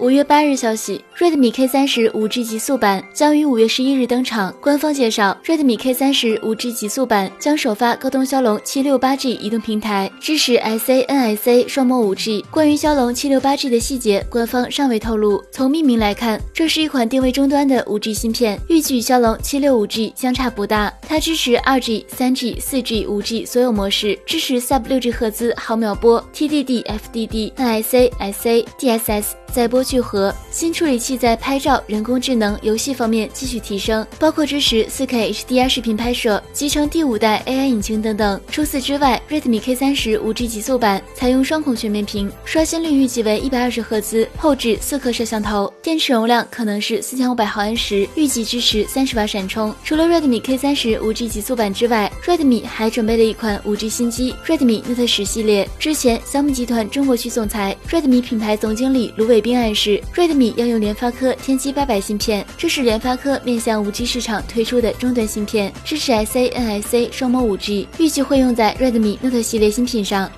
五月八日消息，Redmi K 三十五 G 极速版将于五月十一日登场。官方介绍，Redmi K 三十五 G 极速版将首发高通骁龙七六八 G 移动平台，支持 SA、NSA 双模五 G。关于骁龙七六八 G 的细节，官方尚未透露。从命名来看，这是一款定位终端的五 G 芯片，预计与骁龙七六五 G 相差不大。它支持二 G、三 G、四 G、五 G 所有模式，支持 Sub 六 G 赫兹毫秒波、TDD、FDD、NSA、SA、DSS 载波。聚合新处理器在拍照、人工智能、游戏方面继续提升，包括支持 4K HDR 视频拍摄、集成第五代 AI 引擎等等。除此之外，Redmi K 三十五 G 极速版采用双孔全面屏，刷新率预计为一百二十赫兹，后置四颗摄像头，电池容量可能是四千五百毫安时，预计支持三十瓦闪充。除了 Redmi K 三十五 G 极速版之外，Redmi 还准备了一款五 G 新机 Redmi Note 十系列。之前小米集团中国区总裁、Redmi 品牌总经理卢伟冰暗示。是 Redmi 要用联发科天玑八百芯片，这是联发科面向 5G 市场推出的终端芯片，支持 SA、NSA 双模 5G，预计会用在 Redmi Note 系列新品上。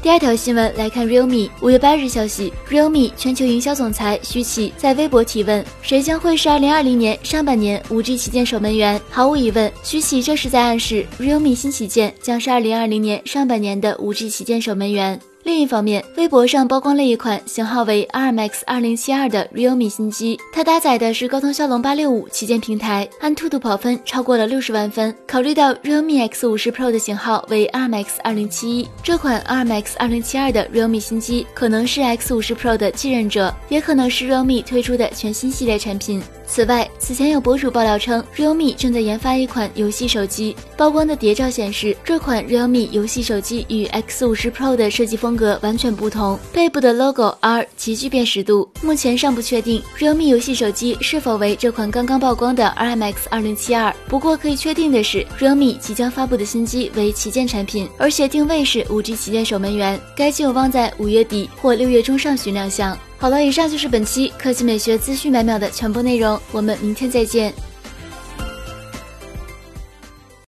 第二条新闻来看，Realme 五月八日消息，Realme 全球营销总裁徐启在微博提问：谁将会是2020年上半年 5G 旗舰守门员？毫无疑问，徐启这是在暗示 Realme 新旗舰将是2020年上半年的 5G 旗舰守门员。另一方面，微博上曝光了一款型号为 RMX 2072的 Realme 新机，它搭载的是高通骁龙865旗舰平台，安兔兔跑分超过了六十万分。考虑到 Realme X50 Pro 的型号为 RMX 2071，这款 RMX 2072的 Realme 新机可能是 X50 Pro 的继任者，也可能是 Realme 推出的全新系列产品。此外，此前有博主爆料称，realme 正在研发一款游戏手机。曝光的谍照显示，这款 realme 游戏手机与 X50 Pro 的设计风格完全不同，背部的 logo R 极具辨识度。目前尚不确定 realme 游戏手机是否为这款刚刚曝光的 RMX 2072。不过可以确定的是，realme 即将发布的新机为旗舰产品，而且定位是 5G 旗舰守门员。该机有望在五月底或六月中上旬亮相。好了，以上就是本期科技美学资讯百秒的全部内容，我们明天再见。